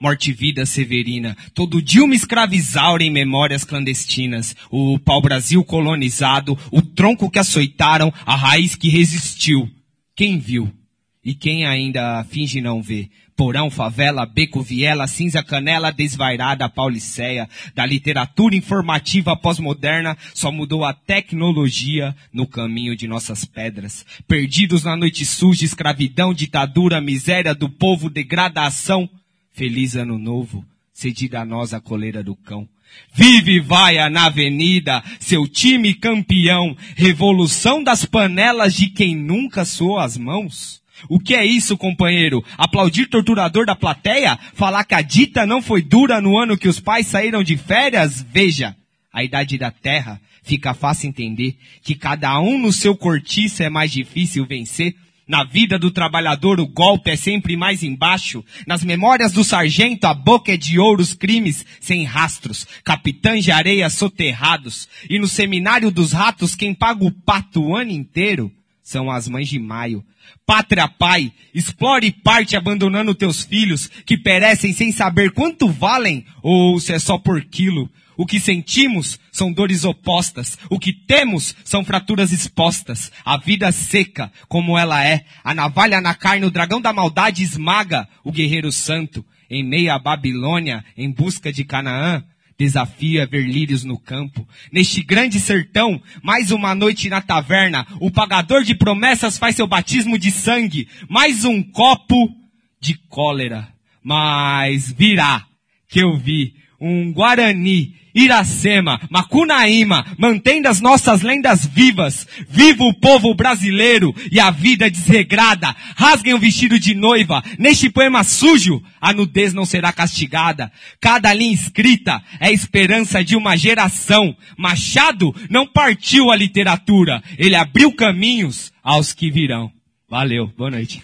morte vida severina. Todo dia uma escravizaura em memórias clandestinas. O pau-brasil colonizado, o tronco que açoitaram, a raiz que resistiu. Quem viu? E quem ainda finge não ver? Porão, favela, beco, viela, cinza, canela, desvairada, pauliceia. Da literatura informativa pós-moderna, só mudou a tecnologia no caminho de nossas pedras. Perdidos na noite suja, escravidão, ditadura, miséria do povo, degradação. Feliz ano novo, cedida a nós a coleira do cão. Vive vaia na avenida, seu time campeão, revolução das panelas de quem nunca suou as mãos. O que é isso, companheiro? Aplaudir torturador da plateia? Falar que a dita não foi dura no ano que os pais saíram de férias? Veja, a idade da terra fica fácil entender que cada um no seu cortiço é mais difícil vencer. Na vida do trabalhador o golpe é sempre mais embaixo. Nas memórias do sargento a boca é de ouro os crimes sem rastros. Capitães de areia soterrados. E no seminário dos ratos quem paga o pato o ano inteiro são as mães de maio. Pátria pai, explore parte abandonando teus filhos que perecem sem saber quanto valem ou se é só por quilo. O que sentimos são dores opostas. O que temos são fraturas expostas. A vida seca, como ela é. A navalha na carne, o dragão da maldade esmaga o guerreiro santo. Em meio à Babilônia, em busca de Canaã, desafia ver lírios no campo. Neste grande sertão, mais uma noite na taverna, o pagador de promessas faz seu batismo de sangue. Mais um copo de cólera. Mas virá que eu vi um Guarani, Iracema, Macunaíma, mantendo as nossas lendas vivas. Viva o povo brasileiro e a vida desregrada. Rasguem o vestido de noiva. Neste poema sujo, a nudez não será castigada. Cada linha escrita é esperança de uma geração. Machado não partiu a literatura. Ele abriu caminhos aos que virão. Valeu. Boa noite.